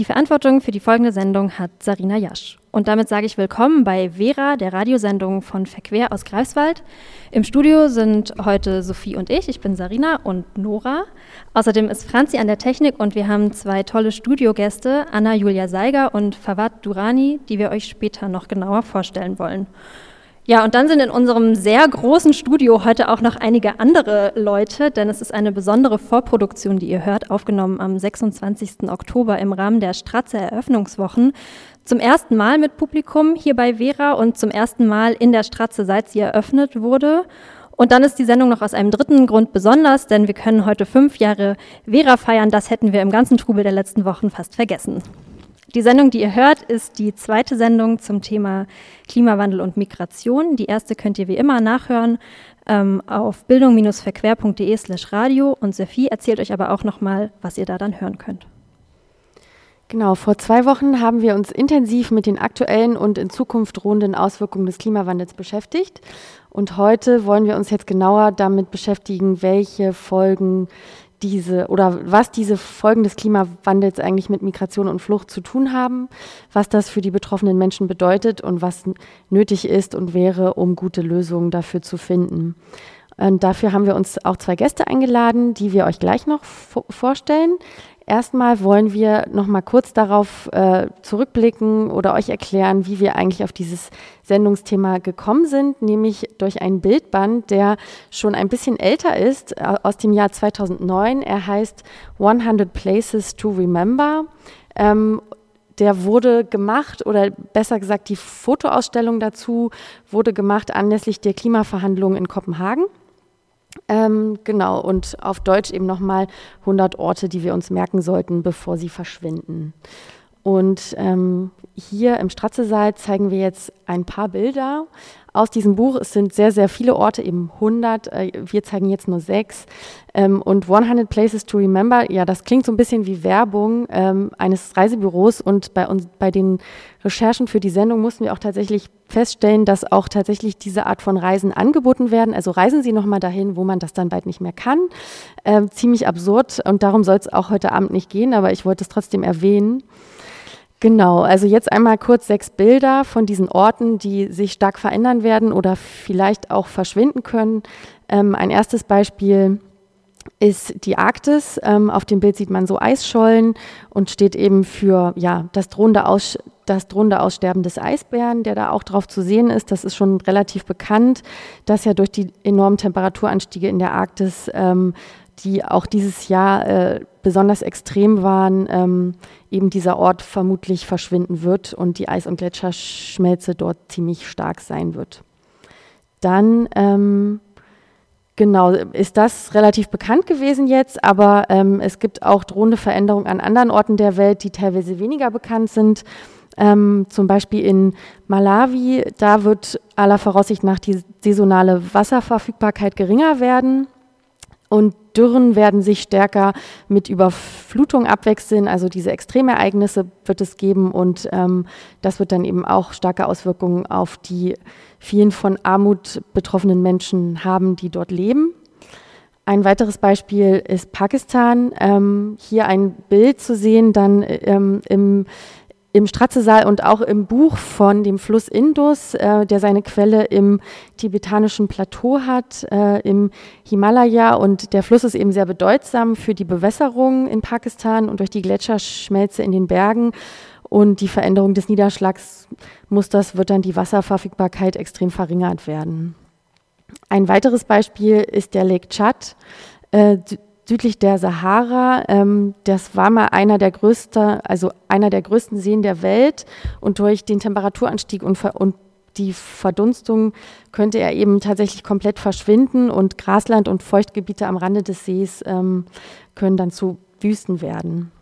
Die Verantwortung für die folgende Sendung hat Sarina Jasch. Und damit sage ich willkommen bei Vera, der Radiosendung von Verquer aus Greifswald. Im Studio sind heute Sophie und ich, ich bin Sarina und Nora. Außerdem ist Franzi an der Technik und wir haben zwei tolle Studiogäste, Anna Julia Seiger und Fawad Durani, die wir euch später noch genauer vorstellen wollen. Ja, und dann sind in unserem sehr großen Studio heute auch noch einige andere Leute, denn es ist eine besondere Vorproduktion, die ihr hört, aufgenommen am 26. Oktober im Rahmen der Stratze Eröffnungswochen. Zum ersten Mal mit Publikum hier bei Vera und zum ersten Mal in der Stratze, seit sie eröffnet wurde. Und dann ist die Sendung noch aus einem dritten Grund besonders, denn wir können heute fünf Jahre Vera feiern. Das hätten wir im ganzen Trubel der letzten Wochen fast vergessen. Die Sendung, die ihr hört, ist die zweite Sendung zum Thema Klimawandel und Migration. Die erste könnt ihr wie immer nachhören ähm, auf bildung-verquer.de slash radio und Sophie erzählt euch aber auch nochmal, was ihr da dann hören könnt. Genau, vor zwei Wochen haben wir uns intensiv mit den aktuellen und in Zukunft drohenden Auswirkungen des Klimawandels beschäftigt. Und heute wollen wir uns jetzt genauer damit beschäftigen, welche Folgen diese oder was diese Folgen des Klimawandels eigentlich mit Migration und Flucht zu tun haben, was das für die betroffenen Menschen bedeutet und was nötig ist und wäre, um gute Lösungen dafür zu finden. Und dafür haben wir uns auch zwei Gäste eingeladen, die wir euch gleich noch vorstellen. Erstmal wollen wir noch mal kurz darauf äh, zurückblicken oder euch erklären, wie wir eigentlich auf dieses Sendungsthema gekommen sind, nämlich durch einen Bildband, der schon ein bisschen älter ist, äh, aus dem Jahr 2009. Er heißt 100 Places to Remember. Ähm, der wurde gemacht, oder besser gesagt, die Fotoausstellung dazu wurde gemacht anlässlich der Klimaverhandlungen in Kopenhagen. Ähm, genau, und auf Deutsch eben nochmal 100 Orte, die wir uns merken sollten, bevor sie verschwinden. Und ähm, hier im Stratzesaal zeigen wir jetzt ein paar Bilder aus diesem Buch. Es sind sehr, sehr viele Orte, eben 100. Äh, wir zeigen jetzt nur sechs. Ähm, und 100 Places to Remember, ja, das klingt so ein bisschen wie Werbung ähm, eines Reisebüros. Und bei, uns, bei den Recherchen für die Sendung mussten wir auch tatsächlich feststellen, dass auch tatsächlich diese Art von Reisen angeboten werden. Also reisen Sie nochmal dahin, wo man das dann bald nicht mehr kann. Ähm, ziemlich absurd und darum soll es auch heute Abend nicht gehen, aber ich wollte es trotzdem erwähnen. Genau, also jetzt einmal kurz sechs Bilder von diesen Orten, die sich stark verändern werden oder vielleicht auch verschwinden können. Ähm, ein erstes Beispiel ist die Arktis. Ähm, auf dem Bild sieht man so Eisschollen und steht eben für ja, das, drohende Aus, das drohende Aussterben des Eisbären, der da auch drauf zu sehen ist. Das ist schon relativ bekannt, dass ja durch die enormen Temperaturanstiege in der Arktis ähm, die auch dieses Jahr äh, besonders extrem waren, ähm, eben dieser Ort vermutlich verschwinden wird und die Eis- und Gletscherschmelze dort ziemlich stark sein wird. Dann ähm, Genau, ist das relativ bekannt gewesen jetzt, aber ähm, es gibt auch drohende Veränderungen an anderen Orten der Welt, die teilweise weniger bekannt sind. Ähm, zum Beispiel in Malawi, da wird aller Voraussicht nach die saisonale Wasserverfügbarkeit geringer werden. Und Dürren werden sich stärker mit Überflutung abwechseln. Also diese Extremereignisse wird es geben und ähm, das wird dann eben auch starke Auswirkungen auf die vielen von Armut betroffenen Menschen haben, die dort leben. Ein weiteres Beispiel ist Pakistan. Ähm, hier ein Bild zu sehen, dann ähm, im im Stratzesaal und auch im Buch von dem Fluss Indus, äh, der seine Quelle im tibetanischen Plateau hat, äh, im Himalaya. Und der Fluss ist eben sehr bedeutsam für die Bewässerung in Pakistan und durch die Gletscherschmelze in den Bergen. Und die Veränderung des Niederschlagsmusters wird dann die Wasserverfügbarkeit extrem verringert werden. Ein weiteres Beispiel ist der Lake Chad. Äh, südlich der Sahara. Ähm, das war mal einer der größten, also einer der größten Seen der Welt und durch den Temperaturanstieg und, und die Verdunstung könnte er eben tatsächlich komplett verschwinden und Grasland und Feuchtgebiete am Rande des Sees ähm, können dann zu Wüsten werden.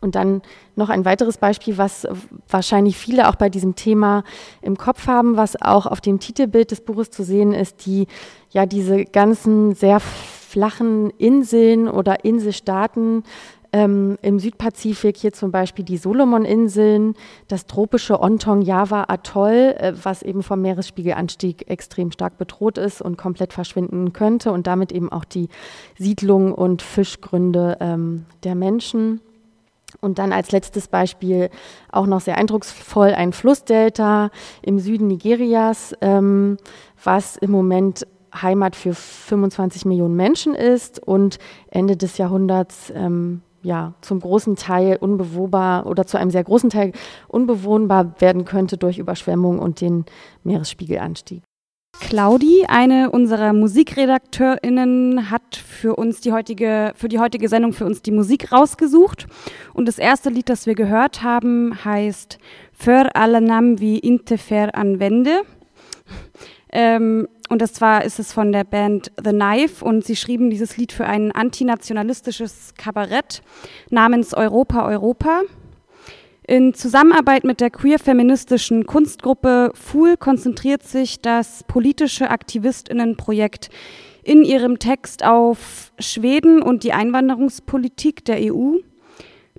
Und dann noch ein weiteres Beispiel, was wahrscheinlich viele auch bei diesem Thema im Kopf haben, was auch auf dem Titelbild des Buches zu sehen ist, die ja diese ganzen sehr flachen Inseln oder Inselstaaten ähm, im Südpazifik, hier zum Beispiel die Solomon-Inseln, das tropische Ontong-Java-Atoll, äh, was eben vom Meeresspiegelanstieg extrem stark bedroht ist und komplett verschwinden könnte und damit eben auch die Siedlung und Fischgründe ähm, der Menschen. Und dann als letztes Beispiel auch noch sehr eindrucksvoll ein Flussdelta im Süden Nigerias, ähm, was im Moment Heimat für 25 Millionen Menschen ist und Ende des Jahrhunderts ähm, ja, zum großen Teil unbewohnbar oder zu einem sehr großen Teil unbewohnbar werden könnte durch Überschwemmung und den Meeresspiegelanstieg. Claudi, eine unserer Musikredakteurinnen, hat für uns die heutige, für die heutige Sendung für uns die Musik rausgesucht. Und das erste Lied, das wir gehört haben, heißt För Alanam wie Intefer anwende. Ähm, und das zwar ist es von der Band The Knife und sie schrieben dieses Lied für ein antinationalistisches Kabarett namens Europa Europa. In Zusammenarbeit mit der queer-feministischen Kunstgruppe Fool konzentriert sich das politische Aktivistinnenprojekt in ihrem Text auf Schweden und die Einwanderungspolitik der EU.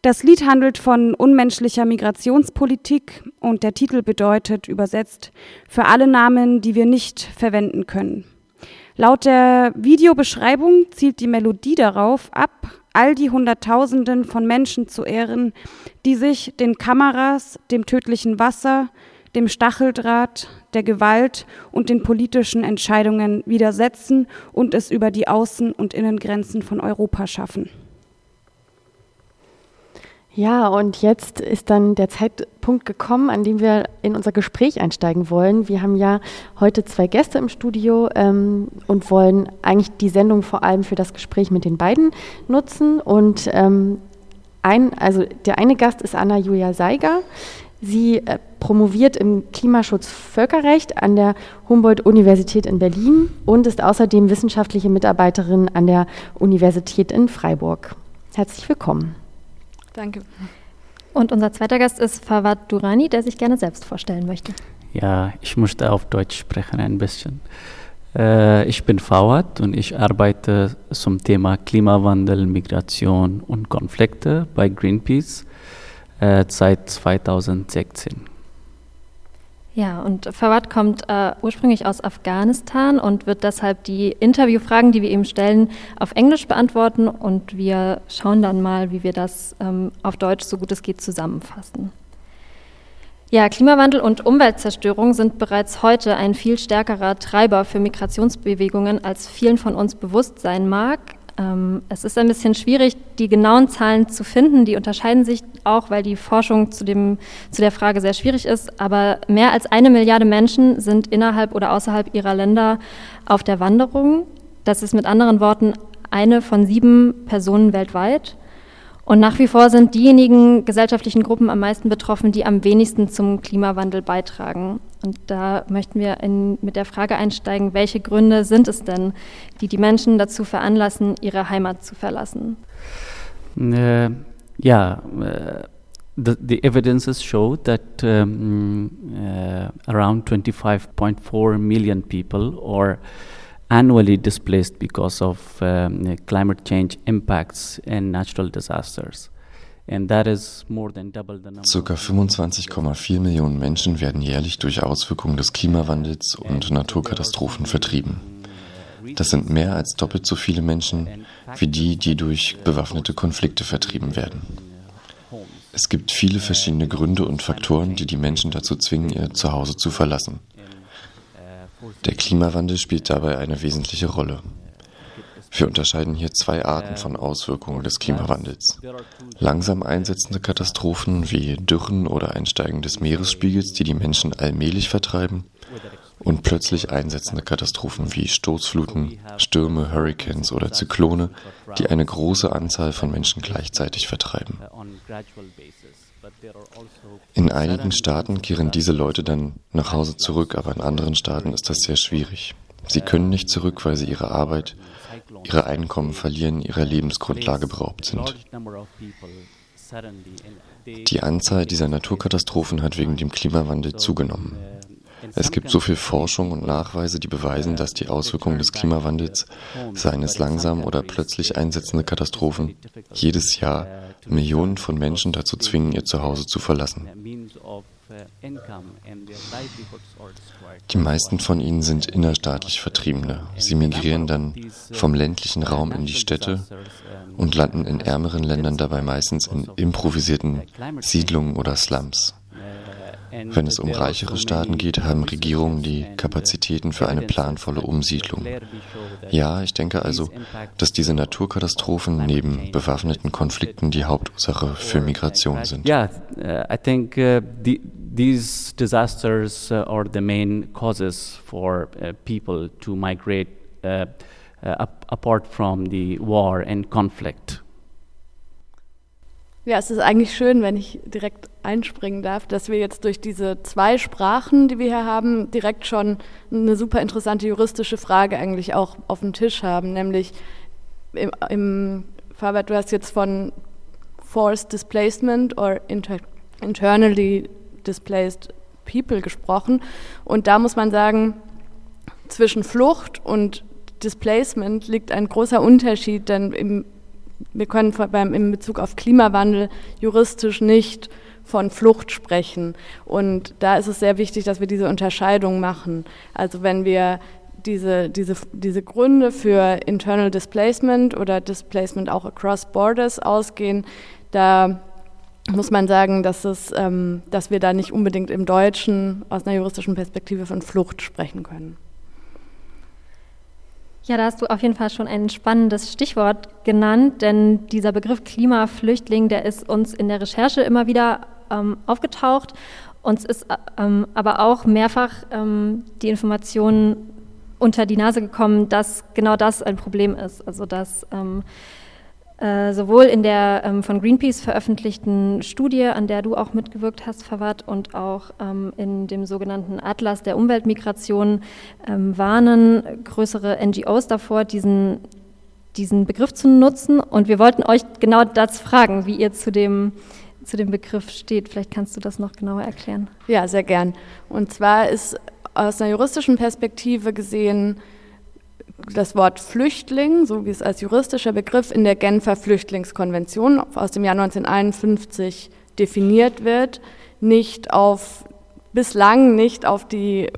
Das Lied handelt von unmenschlicher Migrationspolitik und der Titel bedeutet übersetzt für alle Namen, die wir nicht verwenden können. Laut der Videobeschreibung zielt die Melodie darauf ab, all die Hunderttausenden von Menschen zu ehren, die sich den Kameras, dem tödlichen Wasser, dem Stacheldraht, der Gewalt und den politischen Entscheidungen widersetzen und es über die Außen- und Innengrenzen von Europa schaffen. Ja, und jetzt ist dann der Zeitpunkt gekommen, an dem wir in unser Gespräch einsteigen wollen. Wir haben ja heute zwei Gäste im Studio ähm, und wollen eigentlich die Sendung vor allem für das Gespräch mit den beiden nutzen. Und ähm, ein, also der eine Gast ist Anna Julia Seiger. Sie äh, promoviert im Klimaschutz Völkerrecht an der Humboldt-Universität in Berlin und ist außerdem wissenschaftliche Mitarbeiterin an der Universität in Freiburg. Herzlich willkommen. Danke. Und unser zweiter Gast ist Fawad Durani, der sich gerne selbst vorstellen möchte. Ja, ich möchte auf Deutsch sprechen ein bisschen. Äh, ich bin Fawad und ich arbeite zum Thema Klimawandel, Migration und Konflikte bei Greenpeace äh, seit 2016. Ja, und Fawad kommt äh, ursprünglich aus Afghanistan und wird deshalb die Interviewfragen, die wir ihm stellen, auf Englisch beantworten und wir schauen dann mal, wie wir das ähm, auf Deutsch so gut es geht zusammenfassen. Ja, Klimawandel und Umweltzerstörung sind bereits heute ein viel stärkerer Treiber für Migrationsbewegungen, als vielen von uns bewusst sein mag. Ähm, es ist ein bisschen schwierig, die genauen Zahlen zu finden. Die unterscheiden sich auch, weil die Forschung zu, dem, zu der Frage sehr schwierig ist. Aber mehr als eine Milliarde Menschen sind innerhalb oder außerhalb ihrer Länder auf der Wanderung. Das ist mit anderen Worten eine von sieben Personen weltweit. Und nach wie vor sind diejenigen gesellschaftlichen Gruppen am meisten betroffen, die am wenigsten zum Klimawandel beitragen. Und da möchten wir in, mit der Frage einsteigen, welche Gründe sind es denn, die die Menschen dazu veranlassen, ihre Heimat zu verlassen? Uh, yeah, uh, the, the evidences show that um, uh, around 25.4 million people are annually displaced because of um, climate change impacts and natural disasters. Circa 25,4 Millionen Menschen werden jährlich durch Auswirkungen des Klimawandels und Naturkatastrophen vertrieben. Das sind mehr als doppelt so viele Menschen wie die, die durch bewaffnete Konflikte vertrieben werden. Es gibt viele verschiedene Gründe und Faktoren, die die Menschen dazu zwingen, ihr Zuhause zu verlassen. Der Klimawandel spielt dabei eine wesentliche Rolle. Wir unterscheiden hier zwei Arten von Auswirkungen des Klimawandels. Langsam einsetzende Katastrophen wie Dürren oder ein Steigen des Meeresspiegels, die die Menschen allmählich vertreiben, und plötzlich einsetzende Katastrophen wie Stoßfluten, Stürme, Hurricanes oder Zyklone, die eine große Anzahl von Menschen gleichzeitig vertreiben. In einigen Staaten kehren diese Leute dann nach Hause zurück, aber in anderen Staaten ist das sehr schwierig. Sie können nicht zurück, weil sie ihre Arbeit, ihre Einkommen verlieren, ihrer Lebensgrundlage beraubt sind. Die Anzahl dieser Naturkatastrophen hat wegen dem Klimawandel zugenommen. Es gibt so viel Forschung und Nachweise, die beweisen, dass die Auswirkungen des Klimawandels, seien es langsam oder plötzlich einsetzende Katastrophen, jedes Jahr Millionen von Menschen dazu zwingen, ihr Zuhause zu verlassen. Die meisten von ihnen sind innerstaatlich Vertriebene. Sie migrieren dann vom ländlichen Raum in die Städte und landen in ärmeren Ländern dabei meistens in improvisierten Siedlungen oder Slums. Wenn es um reichere Staaten geht, haben Regierungen die Kapazitäten für eine planvolle Umsiedlung. Ja, ich denke also, dass diese Naturkatastrophen neben bewaffneten Konflikten die Hauptursache für Migration sind. Yeah, uh, I think uh, the, these disasters uh, are the main causes for uh, people to migrate uh, uh, apart from the war and conflict. Ja, es ist eigentlich schön, wenn ich direkt einspringen darf, dass wir jetzt durch diese zwei Sprachen, die wir hier haben, direkt schon eine super interessante juristische Frage eigentlich auch auf dem Tisch haben, nämlich im, im Fahrrad, du hast jetzt von Forced Displacement or inter, Internally Displaced People gesprochen. Und da muss man sagen, zwischen Flucht und Displacement liegt ein großer Unterschied, denn im wir können beim, in Bezug auf Klimawandel juristisch nicht von Flucht sprechen. Und da ist es sehr wichtig, dass wir diese Unterscheidung machen. Also wenn wir diese, diese, diese Gründe für Internal Displacement oder Displacement auch across borders ausgehen, da muss man sagen, dass, es, ähm, dass wir da nicht unbedingt im Deutschen aus einer juristischen Perspektive von Flucht sprechen können. Ja, da hast du auf jeden Fall schon ein spannendes Stichwort genannt, denn dieser Begriff Klimaflüchtling, der ist uns in der Recherche immer wieder ähm, aufgetaucht. Uns ist ähm, aber auch mehrfach ähm, die Information unter die Nase gekommen, dass genau das ein Problem ist. Also dass ähm, äh, sowohl in der ähm, von Greenpeace veröffentlichten Studie, an der du auch mitgewirkt hast, Verwart, und auch ähm, in dem sogenannten Atlas der Umweltmigration ähm, warnen größere NGOs davor, diesen, diesen Begriff zu nutzen. Und wir wollten euch genau das fragen, wie ihr zu dem, zu dem Begriff steht. Vielleicht kannst du das noch genauer erklären. Ja, sehr gern. Und zwar ist aus einer juristischen Perspektive gesehen, das Wort Flüchtling, so wie es als juristischer Begriff in der Genfer Flüchtlingskonvention aus dem Jahr 1951 definiert wird, nicht auf, bislang nicht auf die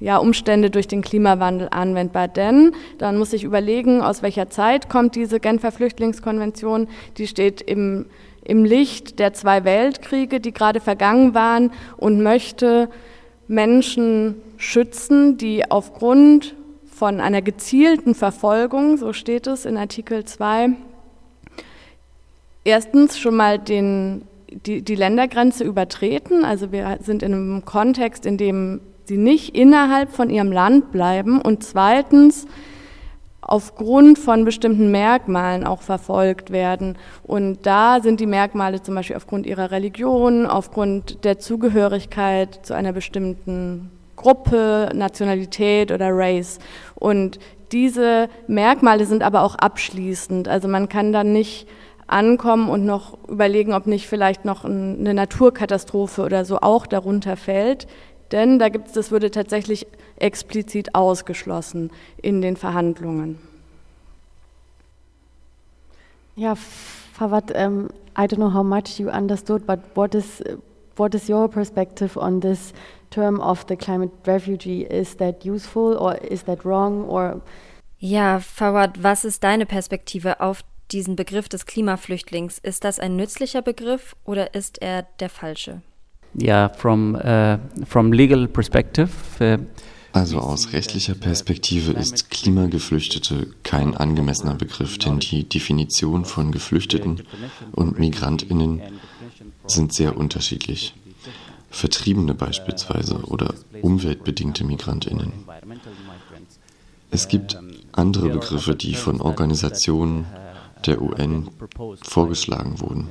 ja, Umstände durch den Klimawandel anwendbar. Denn dann muss ich überlegen, aus welcher Zeit kommt diese Genfer Flüchtlingskonvention. Die steht im, im Licht der zwei Weltkriege, die gerade vergangen waren und möchte Menschen schützen, die aufgrund von einer gezielten Verfolgung, so steht es in Artikel 2, erstens schon mal den, die, die Ländergrenze übertreten. Also wir sind in einem Kontext, in dem sie nicht innerhalb von ihrem Land bleiben und zweitens aufgrund von bestimmten Merkmalen auch verfolgt werden. Und da sind die Merkmale zum Beispiel aufgrund ihrer Religion, aufgrund der Zugehörigkeit zu einer bestimmten Gruppe, Nationalität oder Race. Und diese Merkmale sind aber auch abschließend. Also man kann dann nicht ankommen und noch überlegen, ob nicht vielleicht noch eine Naturkatastrophe oder so auch darunter fällt. Denn da gibt es, das würde tatsächlich explizit ausgeschlossen in den Verhandlungen. Ja, Fawad, um, I don't know how much you understood, but what is what is your perspective on this term of the climate refugee, is that useful or is that wrong or Ja, Fawad, was ist deine Perspektive auf diesen Begriff des Klimaflüchtlings? Ist das ein nützlicher Begriff oder ist er der falsche? Ja, from uh, from legal perspective. Uh, also aus rechtlicher Perspektive ist Klimageflüchtete kein angemessener Begriff, denn die Definition von Geflüchteten und Migrantinnen sind sehr unterschiedlich. Vertriebene beispielsweise oder umweltbedingte Migrantinnen. Es gibt andere Begriffe, die von Organisationen der UN vorgeschlagen wurden.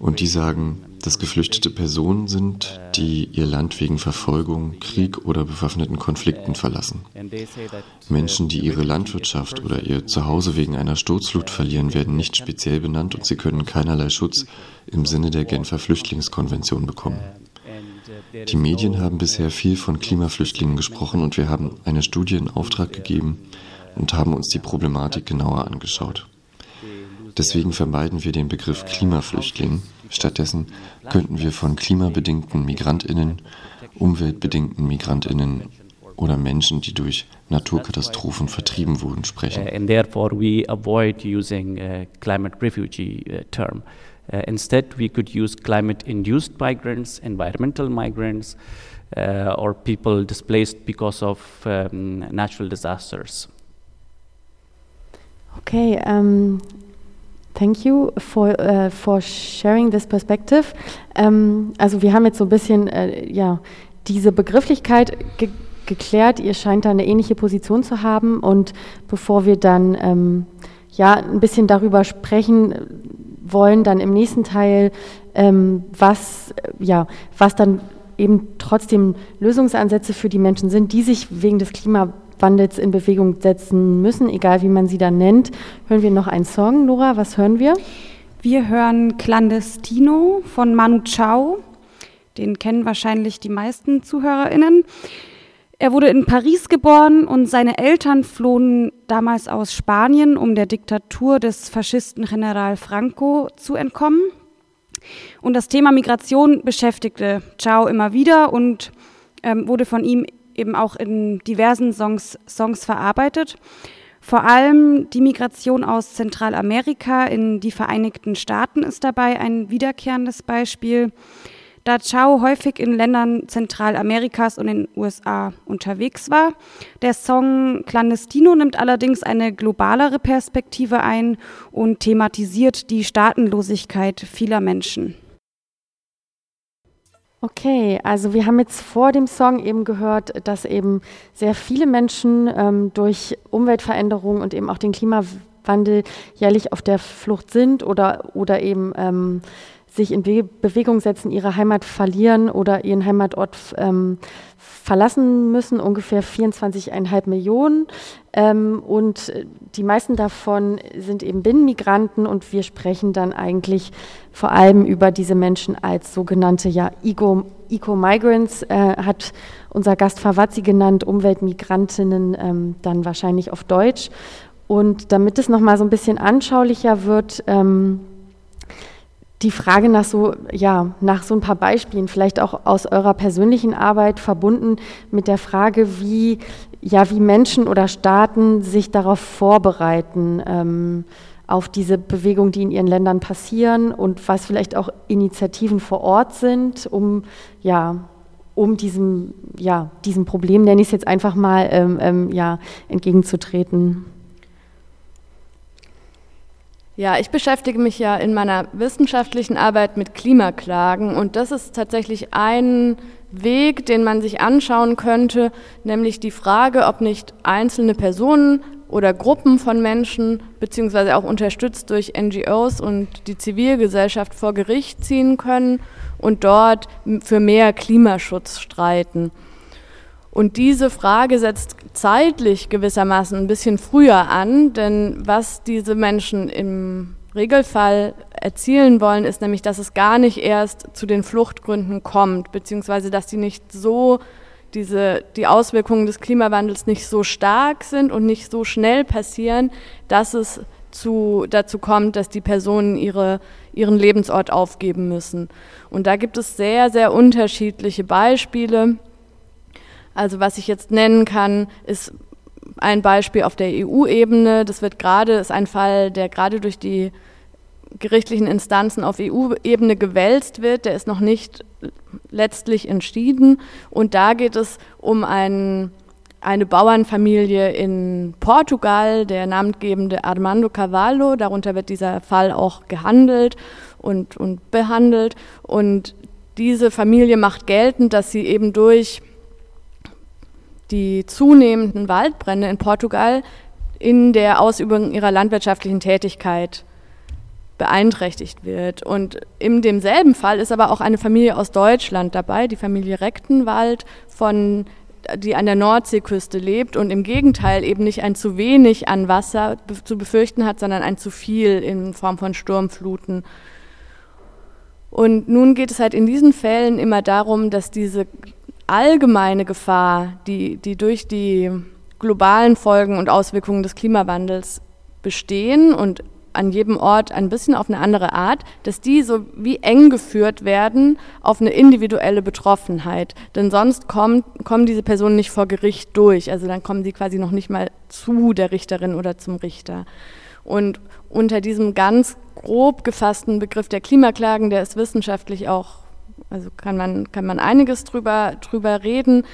Und die sagen, dass geflüchtete Personen sind, die ihr Land wegen Verfolgung, Krieg oder bewaffneten Konflikten verlassen. Menschen, die ihre Landwirtschaft oder ihr Zuhause wegen einer Sturzflut verlieren, werden nicht speziell benannt und sie können keinerlei Schutz im Sinne der Genfer Flüchtlingskonvention bekommen. Die Medien haben bisher viel von Klimaflüchtlingen gesprochen und wir haben eine Studie in Auftrag gegeben und haben uns die Problematik genauer angeschaut. Deswegen vermeiden wir den Begriff Klimaflüchtling. Stattdessen könnten wir von klimabedingten Migrantinnen, umweltbedingten Migrantinnen oder Menschen, die durch Naturkatastrophen vertrieben wurden, sprechen. And therefore we avoid using uh, climate refugee uh, term. Uh, instead, we could use climate-induced migrants, environmental migrants, uh, or people displaced because of um, natural disasters. Okay, um, thank you for, uh, for sharing this perspective. Um, also wir haben jetzt so ein bisschen äh, ja, diese Begrifflichkeit ge geklärt. Ihr scheint da eine ähnliche Position zu haben. Und bevor wir dann ähm, ja, ein bisschen darüber sprechen wollen, dann im nächsten Teil, ähm, was, ja, was dann eben trotzdem Lösungsansätze für die Menschen sind, die sich wegen des Klimawandels in Bewegung setzen müssen, egal wie man sie dann nennt, hören wir noch einen Song. Nora, was hören wir? Wir hören Clandestino von Manu Chao. Den kennen wahrscheinlich die meisten ZuhörerInnen. Er wurde in Paris geboren und seine Eltern flohen damals aus Spanien, um der Diktatur des Faschisten General Franco zu entkommen. Und das Thema Migration beschäftigte Chao immer wieder und ähm, wurde von ihm eben auch in diversen Songs, Songs verarbeitet. Vor allem die Migration aus Zentralamerika in die Vereinigten Staaten ist dabei ein wiederkehrendes Beispiel. Da Chao häufig in Ländern Zentralamerikas und den USA unterwegs war. Der Song Clandestino nimmt allerdings eine globalere Perspektive ein und thematisiert die Staatenlosigkeit vieler Menschen. Okay, also wir haben jetzt vor dem Song eben gehört, dass eben sehr viele Menschen ähm, durch Umweltveränderungen und eben auch den Klimawandel jährlich auf der Flucht sind oder, oder eben ähm, sich in Be Bewegung setzen, ihre Heimat verlieren oder ihren Heimatort ähm, verlassen müssen, ungefähr 24,5 Millionen. Ähm, und die meisten davon sind eben Binnenmigranten und wir sprechen dann eigentlich vor allem über diese Menschen als sogenannte ja, Eco-Migrants, äh, hat unser Gast Favazzi genannt, Umweltmigrantinnen ähm, dann wahrscheinlich auf Deutsch. Und damit es nochmal so ein bisschen anschaulicher wird, ähm, die Frage nach so, ja, nach so ein paar Beispielen, vielleicht auch aus eurer persönlichen Arbeit verbunden mit der Frage, wie, ja, wie Menschen oder Staaten sich darauf vorbereiten, ähm, auf diese Bewegung, die in ihren Ländern passieren und was vielleicht auch Initiativen vor Ort sind, um, ja, um diesem, ja, diesem Problem, nenne ich es jetzt einfach mal, ähm, ähm, ja, entgegenzutreten. Ja, ich beschäftige mich ja in meiner wissenschaftlichen Arbeit mit Klimaklagen und das ist tatsächlich ein Weg, den man sich anschauen könnte, nämlich die Frage, ob nicht einzelne Personen oder Gruppen von Menschen, beziehungsweise auch unterstützt durch NGOs und die Zivilgesellschaft vor Gericht ziehen können und dort für mehr Klimaschutz streiten. Und diese Frage setzt zeitlich gewissermaßen ein bisschen früher an, denn was diese Menschen im Regelfall erzielen wollen, ist nämlich, dass es gar nicht erst zu den Fluchtgründen kommt, beziehungsweise dass die nicht so diese, die Auswirkungen des Klimawandels nicht so stark sind und nicht so schnell passieren, dass es zu, dazu kommt, dass die Personen ihre, ihren Lebensort aufgeben müssen. Und da gibt es sehr, sehr unterschiedliche Beispiele. Also was ich jetzt nennen kann, ist ein Beispiel auf der EU-Ebene. Das wird gerade, ist ein Fall, der gerade durch die gerichtlichen Instanzen auf EU-Ebene gewälzt wird. Der ist noch nicht letztlich entschieden. Und da geht es um einen, eine Bauernfamilie in Portugal, der namengebende Armando Cavallo. Darunter wird dieser Fall auch gehandelt und, und behandelt. Und diese Familie macht geltend, dass sie eben durch die zunehmenden Waldbrände in Portugal in der Ausübung ihrer landwirtschaftlichen Tätigkeit beeinträchtigt wird. Und in demselben Fall ist aber auch eine Familie aus Deutschland dabei, die Familie Rechtenwald, von, die an der Nordseeküste lebt und im Gegenteil eben nicht ein zu wenig an Wasser zu befürchten hat, sondern ein zu viel in Form von Sturmfluten. Und nun geht es halt in diesen Fällen immer darum, dass diese allgemeine Gefahr, die, die durch die globalen Folgen und Auswirkungen des Klimawandels bestehen und an jedem Ort ein bisschen auf eine andere Art, dass die so wie eng geführt werden auf eine individuelle Betroffenheit. Denn sonst kommt, kommen diese Personen nicht vor Gericht durch. Also dann kommen sie quasi noch nicht mal zu der Richterin oder zum Richter. Und unter diesem ganz grob gefassten Begriff der Klimaklagen, der ist wissenschaftlich auch, also kann man, kann man einiges drüber, drüber reden.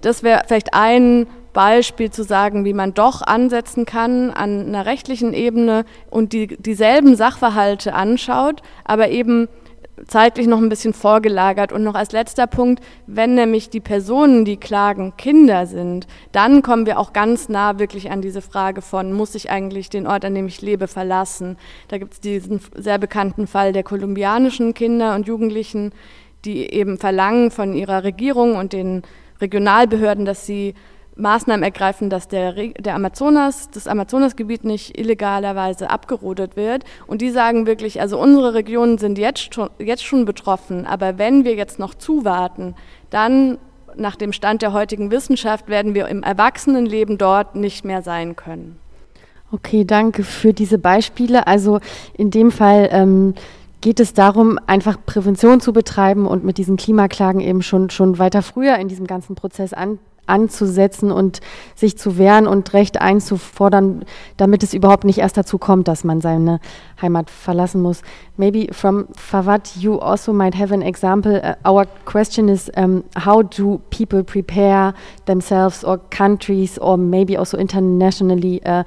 Das wäre vielleicht ein Beispiel zu sagen, wie man doch ansetzen kann an einer rechtlichen Ebene und die, dieselben Sachverhalte anschaut, aber eben zeitlich noch ein bisschen vorgelagert. Und noch als letzter Punkt, wenn nämlich die Personen, die klagen, Kinder sind, dann kommen wir auch ganz nah wirklich an diese Frage von, muss ich eigentlich den Ort, an dem ich lebe, verlassen? Da gibt es diesen sehr bekannten Fall der kolumbianischen Kinder und Jugendlichen, die eben verlangen von ihrer Regierung und den Regionalbehörden, dass sie Maßnahmen ergreifen, dass der, der Amazonas, das Amazonasgebiet nicht illegalerweise abgerodet wird. Und die sagen wirklich, also unsere Regionen sind jetzt schon, jetzt schon betroffen, aber wenn wir jetzt noch zuwarten, dann nach dem Stand der heutigen Wissenschaft werden wir im Erwachsenenleben dort nicht mehr sein können. Okay, danke für diese Beispiele. Also in dem Fall ähm, geht es darum, einfach Prävention zu betreiben und mit diesen Klimaklagen eben schon, schon weiter früher in diesem ganzen Prozess an, anzusetzen und sich zu wehren und Recht einzufordern, damit es überhaupt nicht erst dazu kommt, dass man seine Heimat verlassen muss. Maybe from Fawad, you also might have an example. Uh, our question is um, how do people prepare themselves or countries or maybe also internationally uh,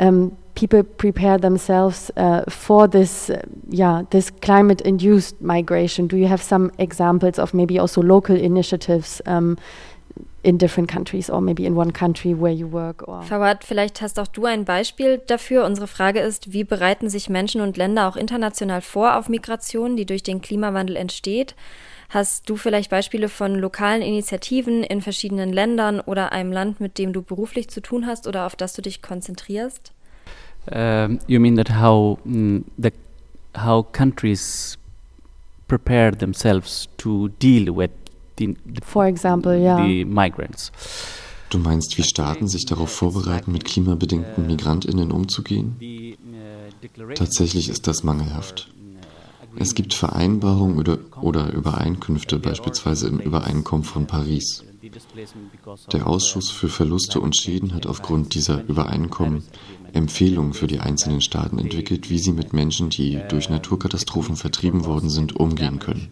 um, people prepare themselves uh, for this, uh, yeah, this climate-induced migration? Do you have some examples of maybe also local initiatives um, in different countries or maybe in one country where you work? Or Fawad, vielleicht hast auch du ein Beispiel dafür. Unsere Frage ist, wie bereiten sich Menschen und Länder auch international vor auf Migration, die durch den Klimawandel entsteht? Hast du vielleicht Beispiele von lokalen Initiativen in verschiedenen Ländern oder einem Land, mit dem du beruflich zu tun hast oder auf das du dich konzentrierst? Um, you mean that how mm, the how countries prepare themselves to deal with the, For example, ja. the migrants? Du meinst, wie Staaten sich darauf vorbereiten, mit klimabedingten Migrantinnen umzugehen? Tatsächlich ist das mangelhaft. Es gibt Vereinbarungen oder, oder Übereinkünfte, beispielsweise im Übereinkommen von Paris. Der Ausschuss für Verluste und Schäden hat aufgrund dieser Übereinkommen Empfehlungen für die einzelnen Staaten entwickelt, wie sie mit Menschen, die durch Naturkatastrophen vertrieben worden sind, umgehen können.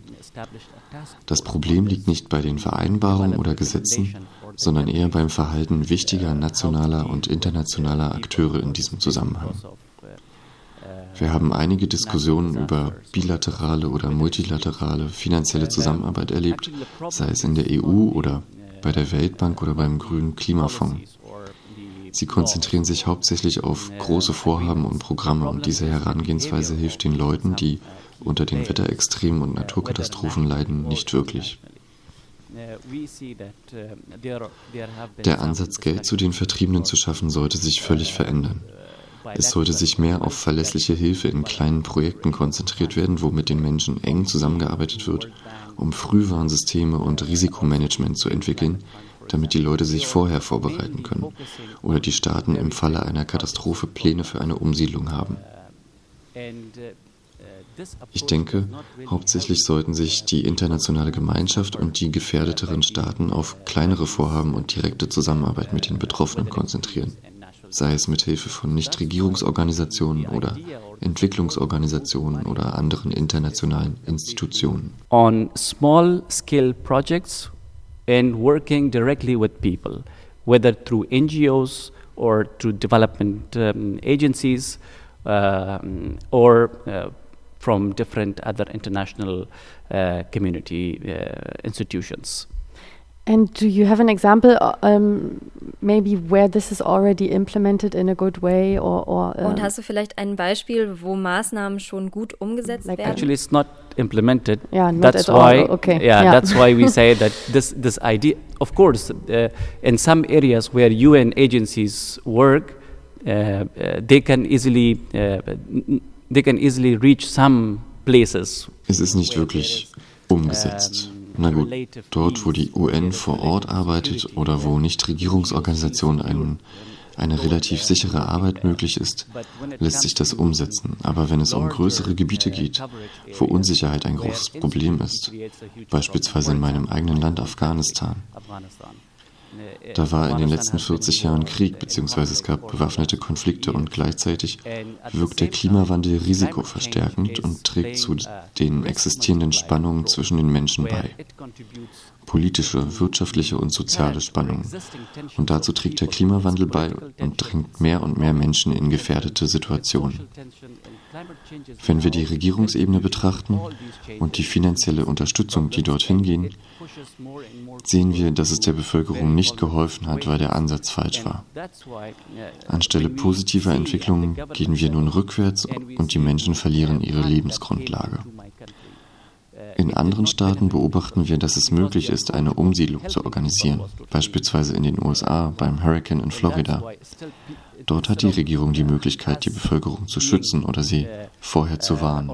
Das Problem liegt nicht bei den Vereinbarungen oder Gesetzen, sondern eher beim Verhalten wichtiger nationaler und internationaler Akteure in diesem Zusammenhang. Wir haben einige Diskussionen über bilaterale oder multilaterale finanzielle Zusammenarbeit erlebt, sei es in der EU oder bei der Weltbank oder beim Grünen Klimafonds. Sie konzentrieren sich hauptsächlich auf große Vorhaben und Programme und diese Herangehensweise hilft den Leuten, die unter den Wetterextremen und Naturkatastrophen leiden, nicht wirklich. Der Ansatz, Geld zu den Vertriebenen zu schaffen, sollte sich völlig verändern. Es sollte sich mehr auf verlässliche Hilfe in kleinen Projekten konzentriert werden, wo mit den Menschen eng zusammengearbeitet wird, um Frühwarnsysteme und Risikomanagement zu entwickeln, damit die Leute sich vorher vorbereiten können oder die Staaten im Falle einer Katastrophe Pläne für eine Umsiedlung haben. Ich denke, hauptsächlich sollten sich die internationale Gemeinschaft und die gefährdeteren Staaten auf kleinere Vorhaben und direkte Zusammenarbeit mit den Betroffenen konzentrieren, sei es mit Hilfe von Nichtregierungsorganisationen oder Entwicklungsorganisationen oder anderen internationalen Institutionen. On small scale projects and working directly with people, whether through NGOs or through development um, agencies um, or uh, from different other international uh, community uh, institutions. And do you have an example, uh, um, maybe where this is already implemented in a good way, or? or um, Und hast du vielleicht ein Beispiel, wo Maßnahmen schon gut umgesetzt Like werden? Actually, it's not implemented. Yeah, not that's at all. why. Okay. Yeah, Yeah. that's why we say that this this idea. Of course, uh, in some areas where UN agencies work, uh, uh, they can easily uh, they can easily reach some places. Es ist nicht wirklich umgesetzt. Na gut, dort, wo die UN vor Ort arbeitet oder wo Nichtregierungsorganisationen einen eine relativ sichere Arbeit möglich ist, lässt sich das umsetzen. Aber wenn es um größere Gebiete geht, wo Unsicherheit ein großes Problem ist, beispielsweise in meinem eigenen Land Afghanistan, da war in den letzten 40 Jahren Krieg bzw. es gab bewaffnete Konflikte und gleichzeitig wirkt der Klimawandel risikoverstärkend und trägt zu den existierenden Spannungen zwischen den Menschen bei. Politische, wirtschaftliche und soziale Spannungen. Und dazu trägt der Klimawandel bei und drängt mehr und mehr Menschen in gefährdete Situationen. Wenn wir die Regierungsebene betrachten und die finanzielle Unterstützung, die dorthin gehen, sehen wir, dass es der Bevölkerung nicht geholfen hat, weil der Ansatz falsch war. Anstelle positiver Entwicklungen gehen wir nun rückwärts und die Menschen verlieren ihre Lebensgrundlage. In anderen Staaten beobachten wir, dass es möglich ist, eine Umsiedlung zu organisieren, beispielsweise in den USA beim Hurricane in Florida. Dort hat die Regierung die Möglichkeit, die Bevölkerung zu schützen oder sie vorher zu warnen.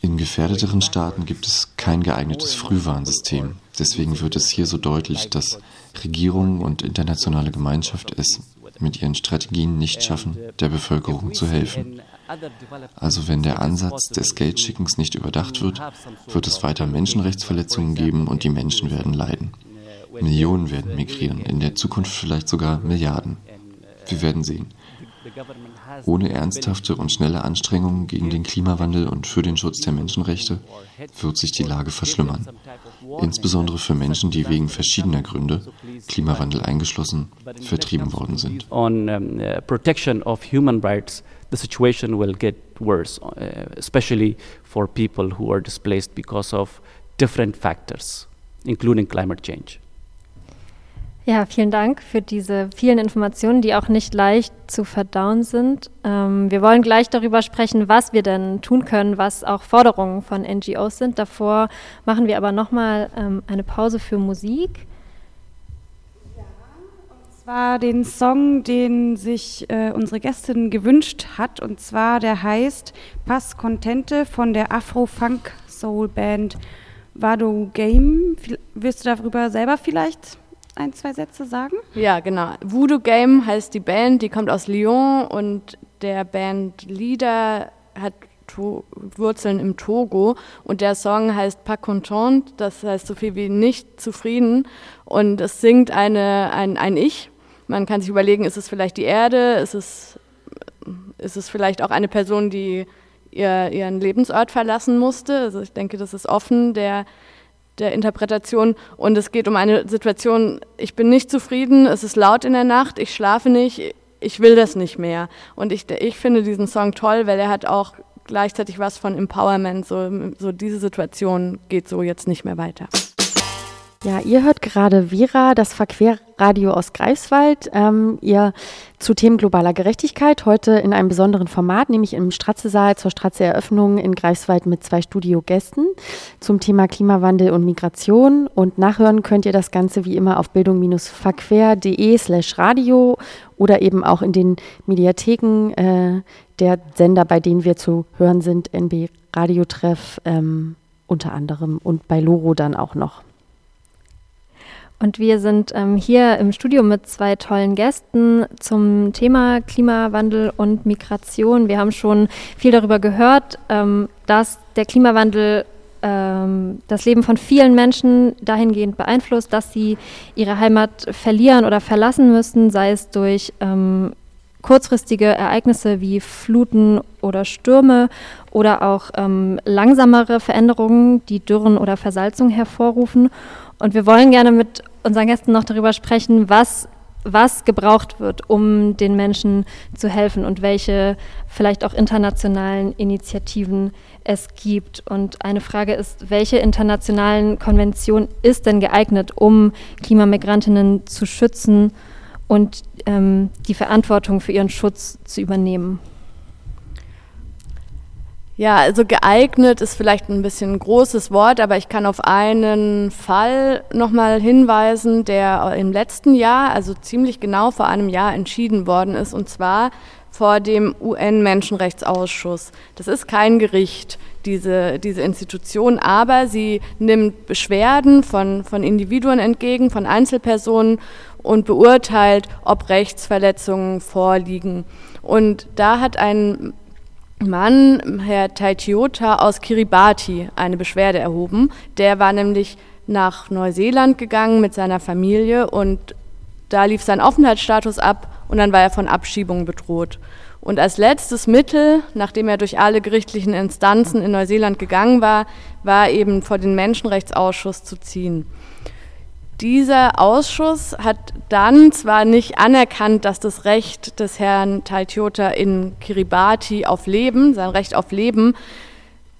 In gefährdeteren Staaten gibt es kein geeignetes Frühwarnsystem. Deswegen wird es hier so deutlich, dass Regierungen und internationale Gemeinschaft es mit ihren Strategien nicht schaffen, der Bevölkerung zu helfen. Also wenn der Ansatz des Geldschickens nicht überdacht wird, wird es weiter Menschenrechtsverletzungen geben und die Menschen werden leiden. Millionen werden migrieren, in der Zukunft vielleicht sogar Milliarden. Wir werden sehen. Ohne ernsthafte und schnelle Anstrengungen gegen den Klimawandel und für den Schutz der Menschenrechte wird sich die Lage verschlimmern. Insbesondere für Menschen, die wegen verschiedener Gründe, Klimawandel eingeschlossen, vertrieben worden sind. Uh, the situation will get worse, uh, especially for people who are displaced because of different factors, including climate change. Ja, vielen Dank für diese vielen Informationen, die auch nicht leicht zu verdauen sind. Ähm, wir wollen gleich darüber sprechen, was wir denn tun können, was auch Forderungen von NGOs sind. Davor machen wir aber nochmal ähm, eine Pause für Musik. und zwar den Song, den sich äh, unsere Gästin gewünscht hat. Und zwar der heißt Pass Contente von der Afro-Funk-Soul-Band Vado Game. Willst du darüber selber vielleicht ein, zwei Sätze sagen? Ja, genau. Voodoo Game heißt die Band, die kommt aus Lyon und der Bandleader hat to Wurzeln im Togo und der Song heißt Pas content, das heißt so viel wie nicht zufrieden und es singt eine, ein, ein Ich. Man kann sich überlegen, ist es vielleicht die Erde, ist es, ist es vielleicht auch eine Person, die ihr, ihren Lebensort verlassen musste. Also ich denke, das ist offen der der Interpretation und es geht um eine Situation, ich bin nicht zufrieden, es ist laut in der Nacht, ich schlafe nicht, ich will das nicht mehr. Und ich, ich finde diesen Song toll, weil er hat auch gleichzeitig was von Empowerment, so, so diese Situation geht so jetzt nicht mehr weiter. Ja, ihr hört gerade Vera, das Verquerradio aus Greifswald. Ähm, ihr zu Themen globaler Gerechtigkeit, heute in einem besonderen Format, nämlich im Stratze-Saal zur Stratze-Eröffnung in Greifswald mit zwei Studiogästen zum Thema Klimawandel und Migration. Und nachhören könnt ihr das Ganze wie immer auf bildung-verquer.de slash radio oder eben auch in den Mediatheken äh, der Sender, bei denen wir zu hören sind, NB Radiotreff ähm, unter anderem und bei Loro dann auch noch. Und wir sind ähm, hier im Studio mit zwei tollen Gästen zum Thema Klimawandel und Migration. Wir haben schon viel darüber gehört, ähm, dass der Klimawandel ähm, das Leben von vielen Menschen dahingehend beeinflusst, dass sie ihre Heimat verlieren oder verlassen müssen, sei es durch ähm, kurzfristige Ereignisse wie Fluten oder Stürme oder auch ähm, langsamere Veränderungen, die Dürren oder Versalzung hervorrufen. Und wir wollen gerne mit unseren Gästen noch darüber sprechen, was, was gebraucht wird, um den Menschen zu helfen und welche vielleicht auch internationalen Initiativen es gibt. Und eine Frage ist, welche internationalen Konvention ist denn geeignet, um Klimamigrantinnen zu schützen und ähm, die Verantwortung für ihren Schutz zu übernehmen? Ja, also geeignet ist vielleicht ein bisschen ein großes Wort, aber ich kann auf einen Fall nochmal hinweisen, der im letzten Jahr, also ziemlich genau vor einem Jahr entschieden worden ist, und zwar vor dem UN-Menschenrechtsausschuss. Das ist kein Gericht. Diese, diese Institution, aber sie nimmt Beschwerden von, von Individuen entgegen, von Einzelpersonen und beurteilt, ob Rechtsverletzungen vorliegen. Und da hat ein Mann, Herr Taitiota aus Kiribati, eine Beschwerde erhoben. Der war nämlich nach Neuseeland gegangen mit seiner Familie und da lief sein Aufenthaltsstatus ab und dann war er von Abschiebung bedroht. Und als letztes Mittel, nachdem er durch alle gerichtlichen Instanzen in Neuseeland gegangen war, war eben vor den Menschenrechtsausschuss zu ziehen. Dieser Ausschuss hat dann zwar nicht anerkannt, dass das Recht des Herrn Taitiota in Kiribati auf Leben, sein Recht auf Leben,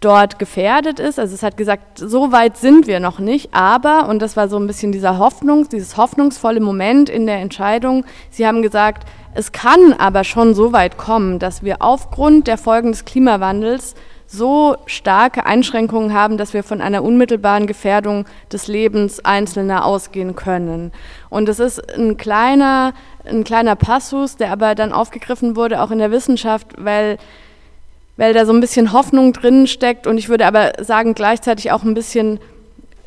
dort gefährdet ist. Also es hat gesagt, so weit sind wir noch nicht, aber, und das war so ein bisschen dieser Hoffnung, dieses hoffnungsvolle Moment in der Entscheidung, sie haben gesagt, es kann aber schon so weit kommen, dass wir aufgrund der Folgen des Klimawandels so starke Einschränkungen haben, dass wir von einer unmittelbaren Gefährdung des Lebens Einzelner ausgehen können. Und es ist ein kleiner, ein kleiner Passus, der aber dann aufgegriffen wurde, auch in der Wissenschaft, weil, weil da so ein bisschen Hoffnung drin steckt und ich würde aber sagen, gleichzeitig auch ein bisschen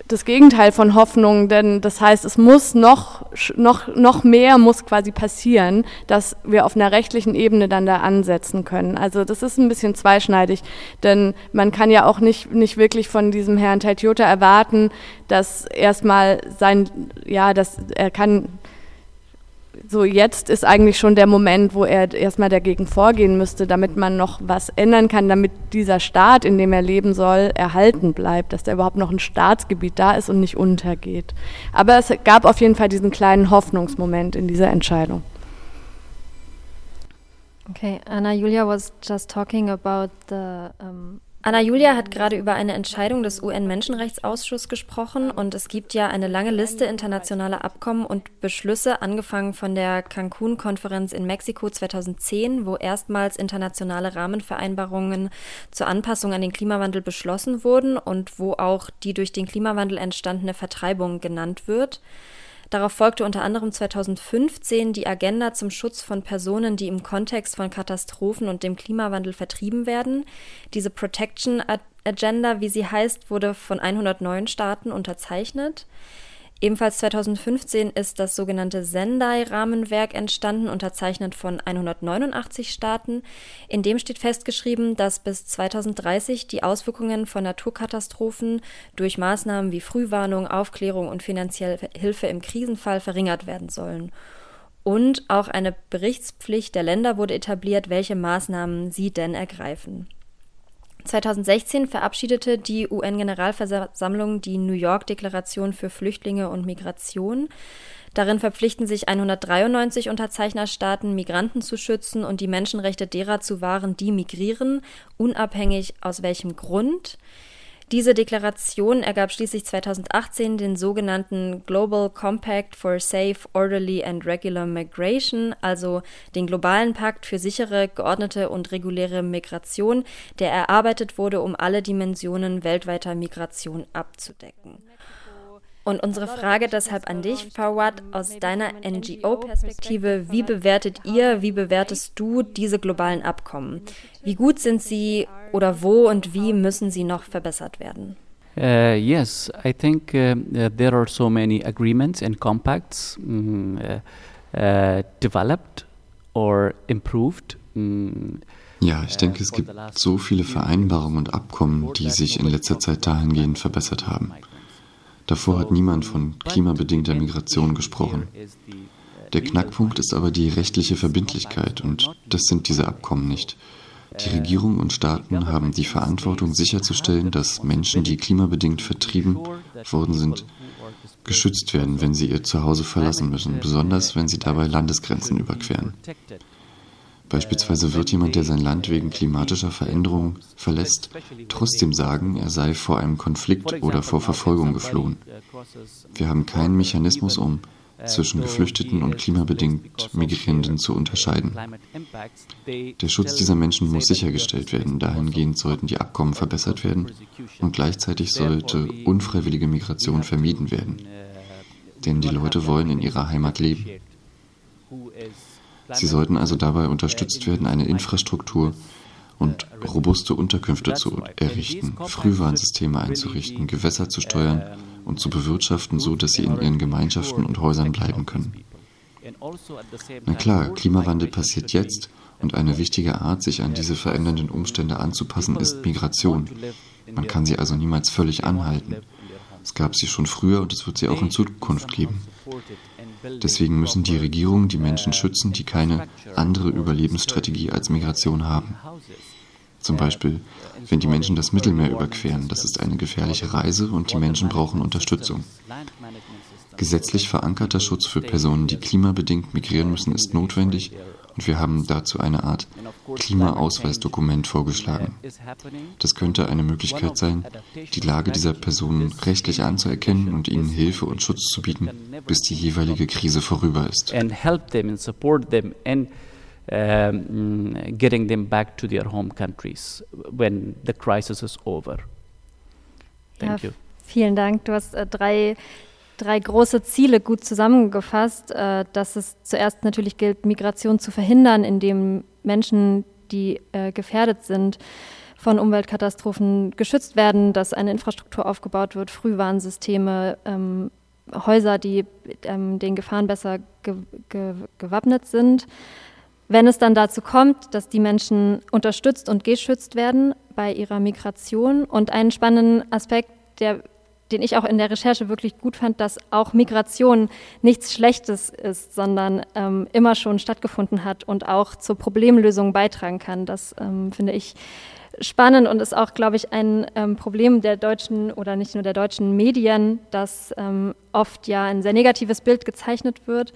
das Gegenteil von Hoffnung, denn das heißt, es muss noch, noch, noch mehr muss quasi passieren, dass wir auf einer rechtlichen Ebene dann da ansetzen können. Also das ist ein bisschen zweischneidig, denn man kann ja auch nicht, nicht wirklich von diesem Herrn Taitiota erwarten, dass erstmal sein, ja, dass er kann so jetzt ist eigentlich schon der Moment, wo er erstmal dagegen vorgehen müsste, damit man noch was ändern kann, damit dieser Staat, in dem er leben soll, erhalten bleibt, dass da überhaupt noch ein Staatsgebiet da ist und nicht untergeht. Aber es gab auf jeden Fall diesen kleinen Hoffnungsmoment in dieser Entscheidung. Okay, Anna Julia was just talking about the um Anna Julia hat gerade über eine Entscheidung des UN-Menschenrechtsausschusses gesprochen und es gibt ja eine lange Liste internationaler Abkommen und Beschlüsse, angefangen von der Cancun-Konferenz in Mexiko 2010, wo erstmals internationale Rahmenvereinbarungen zur Anpassung an den Klimawandel beschlossen wurden und wo auch die durch den Klimawandel entstandene Vertreibung genannt wird. Darauf folgte unter anderem 2015 die Agenda zum Schutz von Personen, die im Kontext von Katastrophen und dem Klimawandel vertrieben werden. Diese Protection Agenda, wie sie heißt, wurde von 109 Staaten unterzeichnet. Ebenfalls 2015 ist das sogenannte Sendai-Rahmenwerk entstanden, unterzeichnet von 189 Staaten. In dem steht festgeschrieben, dass bis 2030 die Auswirkungen von Naturkatastrophen durch Maßnahmen wie Frühwarnung, Aufklärung und finanzielle Hilfe im Krisenfall verringert werden sollen. Und auch eine Berichtspflicht der Länder wurde etabliert, welche Maßnahmen sie denn ergreifen. 2016 verabschiedete die UN-Generalversammlung die New York-Deklaration für Flüchtlinge und Migration. Darin verpflichten sich 193 Unterzeichnerstaaten, Migranten zu schützen und die Menschenrechte derer zu wahren, die migrieren, unabhängig aus welchem Grund. Diese Deklaration ergab schließlich 2018 den sogenannten Global Compact for Safe, Orderly and Regular Migration, also den globalen Pakt für sichere, geordnete und reguläre Migration, der erarbeitet wurde, um alle Dimensionen weltweiter Migration abzudecken. Und unsere Frage deshalb an dich, Fawad, aus deiner NGO-Perspektive, wie bewertet ihr, wie bewertest du diese globalen Abkommen? Wie gut sind sie oder wo und wie müssen sie noch verbessert werden? Uh, yes, I think uh, uh, there are so many agreements and compacts um, developed or improved. Um, ja, ich denke, es gibt so viele Vereinbarungen und Abkommen, die sich in letzter Zeit dahingehend verbessert haben. Davor hat niemand von klimabedingter Migration gesprochen. Der Knackpunkt ist aber die rechtliche Verbindlichkeit und das sind diese Abkommen nicht. Die Regierung und Staaten haben die Verantwortung sicherzustellen, dass Menschen, die klimabedingt vertrieben worden sind, geschützt werden, wenn sie ihr Zuhause verlassen müssen, besonders wenn sie dabei Landesgrenzen überqueren. Beispielsweise wird jemand, der sein Land wegen klimatischer Veränderungen verlässt, trotzdem sagen, er sei vor einem Konflikt oder vor Verfolgung geflohen. Wir haben keinen Mechanismus, um zwischen Geflüchteten und klimabedingt Migrierenden zu unterscheiden. Der Schutz dieser Menschen muss sichergestellt werden. Dahingehend sollten die Abkommen verbessert werden und gleichzeitig sollte unfreiwillige Migration vermieden werden. Denn die Leute wollen in ihrer Heimat leben. Sie sollten also dabei unterstützt werden, eine Infrastruktur und robuste Unterkünfte zu errichten, Frühwarnsysteme einzurichten, Gewässer zu steuern und zu bewirtschaften, so dass sie in ihren Gemeinschaften und Häusern bleiben können. Na klar, Klimawandel passiert jetzt und eine wichtige Art, sich an diese verändernden Umstände anzupassen, ist Migration. Man kann sie also niemals völlig anhalten. Es gab sie schon früher und es wird sie auch in Zukunft geben. Deswegen müssen die Regierungen die Menschen schützen, die keine andere Überlebensstrategie als Migration haben. Zum Beispiel, wenn die Menschen das Mittelmeer überqueren, das ist eine gefährliche Reise und die Menschen brauchen Unterstützung. Gesetzlich verankerter Schutz für Personen, die klimabedingt migrieren müssen, ist notwendig und wir haben dazu eine Art Klimaausweisdokument vorgeschlagen. Das könnte eine Möglichkeit sein, die Lage dieser Personen rechtlich anzuerkennen und ihnen Hilfe und Schutz zu bieten, bis die jeweilige Krise vorüber ist. Um, getting them back to their home countries when the crisis is over. Thank ja, you. Vielen Dank. Du hast äh, drei drei große Ziele gut zusammengefasst, äh, dass es zuerst natürlich gilt, Migration zu verhindern, indem Menschen, die äh, gefährdet sind, von Umweltkatastrophen geschützt werden, dass eine Infrastruktur aufgebaut wird, Frühwarnsysteme, ähm, Häuser, die ähm, den Gefahren besser ge ge gewappnet sind. Wenn es dann dazu kommt, dass die Menschen unterstützt und geschützt werden bei ihrer Migration und einen spannenden Aspekt, der den ich auch in der Recherche wirklich gut fand, dass auch Migration nichts Schlechtes ist, sondern ähm, immer schon stattgefunden hat und auch zur Problemlösung beitragen kann. Das ähm, finde ich spannend und ist auch, glaube ich, ein ähm, Problem der deutschen oder nicht nur der deutschen Medien, dass ähm, oft ja ein sehr negatives Bild gezeichnet wird.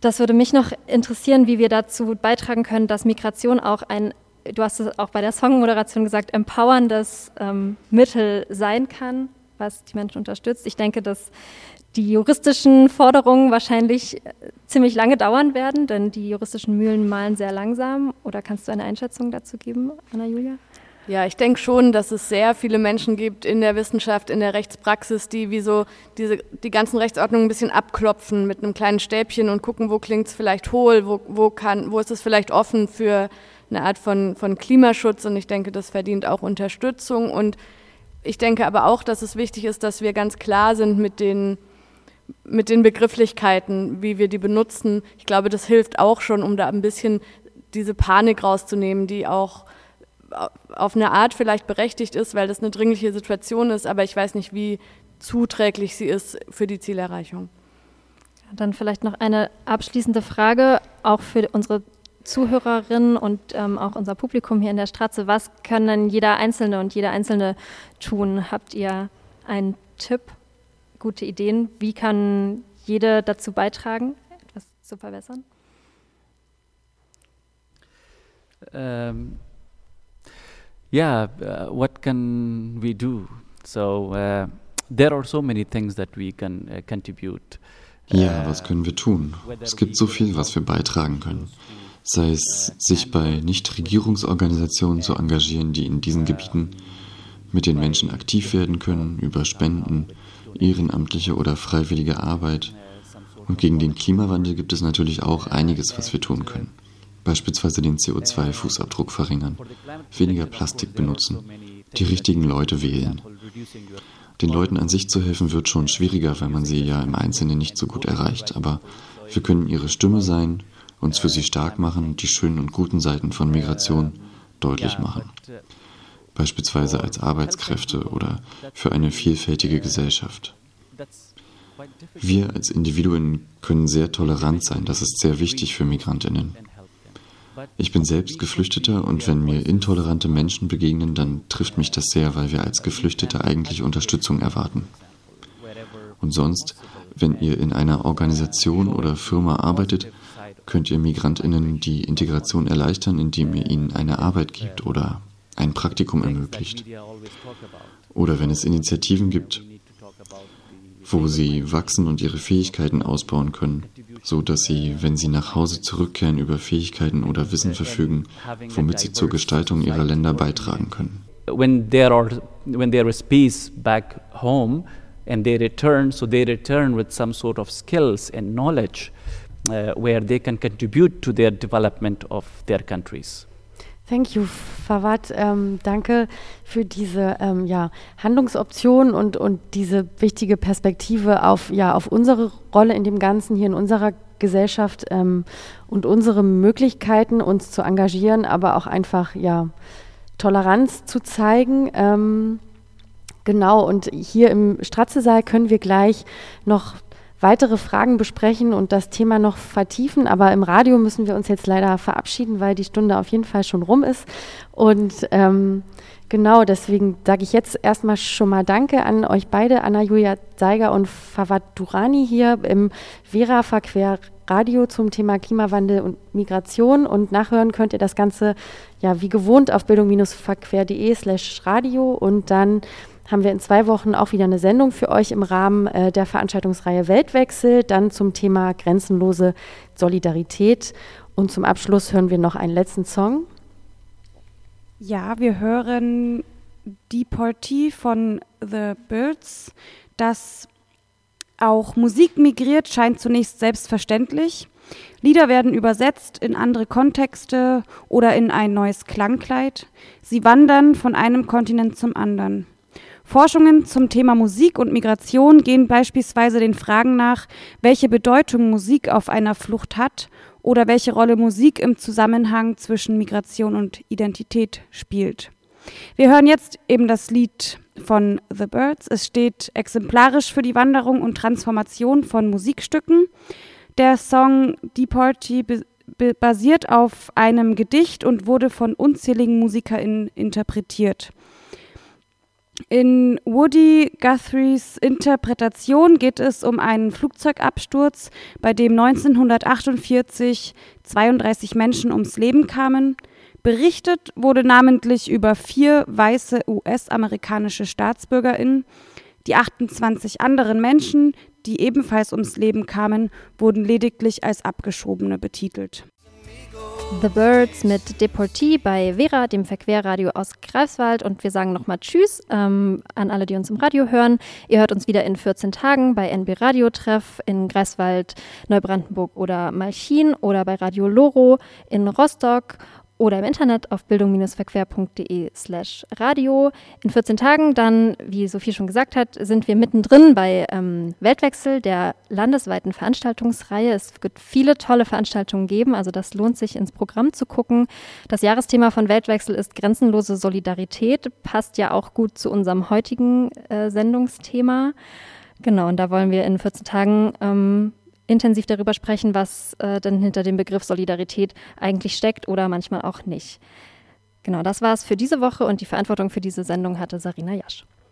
Das würde mich noch interessieren, wie wir dazu beitragen können, dass Migration auch ein du hast es auch bei der Songmoderation gesagt, empowerndes ähm, Mittel sein kann was die Menschen unterstützt. Ich denke, dass die juristischen Forderungen wahrscheinlich äh, ziemlich lange dauern werden, denn die juristischen Mühlen malen sehr langsam. Oder kannst du eine Einschätzung dazu geben, Anna-Julia? Ja, ich denke schon, dass es sehr viele Menschen gibt in der Wissenschaft, in der Rechtspraxis, die wie so diese, die ganzen Rechtsordnungen ein bisschen abklopfen mit einem kleinen Stäbchen und gucken, wo klingt es vielleicht hohl, wo, wo, kann, wo ist es vielleicht offen für eine Art von, von Klimaschutz. Und ich denke, das verdient auch Unterstützung. Und ich denke aber auch, dass es wichtig ist, dass wir ganz klar sind mit den, mit den Begrifflichkeiten, wie wir die benutzen. Ich glaube, das hilft auch schon, um da ein bisschen diese Panik rauszunehmen, die auch auf eine Art vielleicht berechtigt ist, weil das eine dringliche Situation ist, aber ich weiß nicht, wie zuträglich sie ist für die Zielerreichung. Dann vielleicht noch eine abschließende Frage, auch für unsere Zuhörerinnen und ähm, auch unser Publikum hier in der Straße, was können jeder Einzelne und jeder Einzelne tun? Habt ihr einen Tipp, gute Ideen? Wie kann jede dazu beitragen, etwas zu verbessern? Um, ähm, yeah, uh, what can we do? So uh, there are so many things that we can uh, contribute. Ja, was können wir tun? Es gibt so viel, was wir beitragen können sei es sich bei Nichtregierungsorganisationen zu engagieren, die in diesen Gebieten mit den Menschen aktiv werden können, über Spenden, ehrenamtliche oder freiwillige Arbeit. Und gegen den Klimawandel gibt es natürlich auch einiges, was wir tun können. Beispielsweise den CO2-Fußabdruck verringern, weniger Plastik benutzen, die richtigen Leute wählen. Den Leuten an sich zu helfen wird schon schwieriger, weil man sie ja im Einzelnen nicht so gut erreicht, aber wir können ihre Stimme sein uns für sie stark machen und die schönen und guten Seiten von Migration deutlich machen. Beispielsweise als Arbeitskräfte oder für eine vielfältige Gesellschaft. Wir als Individuen können sehr tolerant sein, das ist sehr wichtig für Migrantinnen. Ich bin selbst Geflüchteter und wenn mir intolerante Menschen begegnen, dann trifft mich das sehr, weil wir als Geflüchtete eigentlich Unterstützung erwarten. Und sonst, wenn ihr in einer Organisation oder Firma arbeitet, könnt ihr Migrantinnen die Integration erleichtern, indem ihr ihnen eine Arbeit gibt oder ein Praktikum ermöglicht. Oder wenn es Initiativen gibt, wo sie wachsen und ihre Fähigkeiten ausbauen können, so dass sie, wenn sie nach Hause zurückkehren, über Fähigkeiten oder Wissen verfügen, womit sie zur Gestaltung ihrer Länder beitragen können. When there are when there is peace back home and they return, so they return with some sort of skills and knowledge uh, where they can contribute to their development of their countries. Thank you, Fawad. Ähm, danke für diese ähm, ja, Handlungsoption und, und diese wichtige Perspektive auf, ja, auf unsere Rolle in dem Ganzen hier in unserer Gesellschaft ähm, und unsere Möglichkeiten, uns zu engagieren, aber auch einfach ja, Toleranz zu zeigen. Ähm, genau, und hier im Stratzesaal können wir gleich noch weitere Fragen besprechen und das Thema noch vertiefen. Aber im Radio müssen wir uns jetzt leider verabschieden, weil die Stunde auf jeden Fall schon rum ist. Und ähm, genau, deswegen sage ich jetzt erstmal schon mal Danke an euch beide, Anna-Julia Zeiger und Fawad Durani hier im Vera Verquer Radio zum Thema Klimawandel und Migration. Und nachhören könnt ihr das Ganze ja wie gewohnt auf bildung-verquer.de slash radio und dann haben wir in zwei Wochen auch wieder eine Sendung für euch im Rahmen äh, der Veranstaltungsreihe Weltwechsel, dann zum Thema grenzenlose Solidarität. Und zum Abschluss hören wir noch einen letzten Song. Ja, wir hören Deportee von The Birds. Dass auch Musik migriert, scheint zunächst selbstverständlich. Lieder werden übersetzt in andere Kontexte oder in ein neues Klangkleid. Sie wandern von einem Kontinent zum anderen. Forschungen zum Thema Musik und Migration gehen beispielsweise den Fragen nach, welche Bedeutung Musik auf einer Flucht hat oder welche Rolle Musik im Zusammenhang zwischen Migration und Identität spielt. Wir hören jetzt eben das Lied von The Birds. Es steht exemplarisch für die Wanderung und Transformation von Musikstücken. Der Song Deportee basiert auf einem Gedicht und wurde von unzähligen MusikerInnen interpretiert. In Woody Guthrie's Interpretation geht es um einen Flugzeugabsturz, bei dem 1948 32 Menschen ums Leben kamen. Berichtet wurde namentlich über vier weiße US-amerikanische Staatsbürgerinnen. Die 28 anderen Menschen, die ebenfalls ums Leben kamen, wurden lediglich als Abgeschobene betitelt. The Birds mit Deportee bei Vera, dem Verquerradio aus Greifswald. Und wir sagen nochmal Tschüss ähm, an alle, die uns im Radio hören. Ihr hört uns wieder in 14 Tagen bei NB Radio Treff in Greifswald, Neubrandenburg oder Malchin oder bei Radio Loro in Rostock oder im Internet auf bildung-verquer.de slash radio. In 14 Tagen dann, wie Sophie schon gesagt hat, sind wir mittendrin bei ähm, Weltwechsel, der landesweiten Veranstaltungsreihe. Es wird viele tolle Veranstaltungen geben, also das lohnt sich ins Programm zu gucken. Das Jahresthema von Weltwechsel ist grenzenlose Solidarität, passt ja auch gut zu unserem heutigen äh, Sendungsthema. Genau, und da wollen wir in 14 Tagen ähm, intensiv darüber sprechen, was äh, denn hinter dem Begriff Solidarität eigentlich steckt oder manchmal auch nicht. Genau, das war es für diese Woche und die Verantwortung für diese Sendung hatte Sarina Jasch.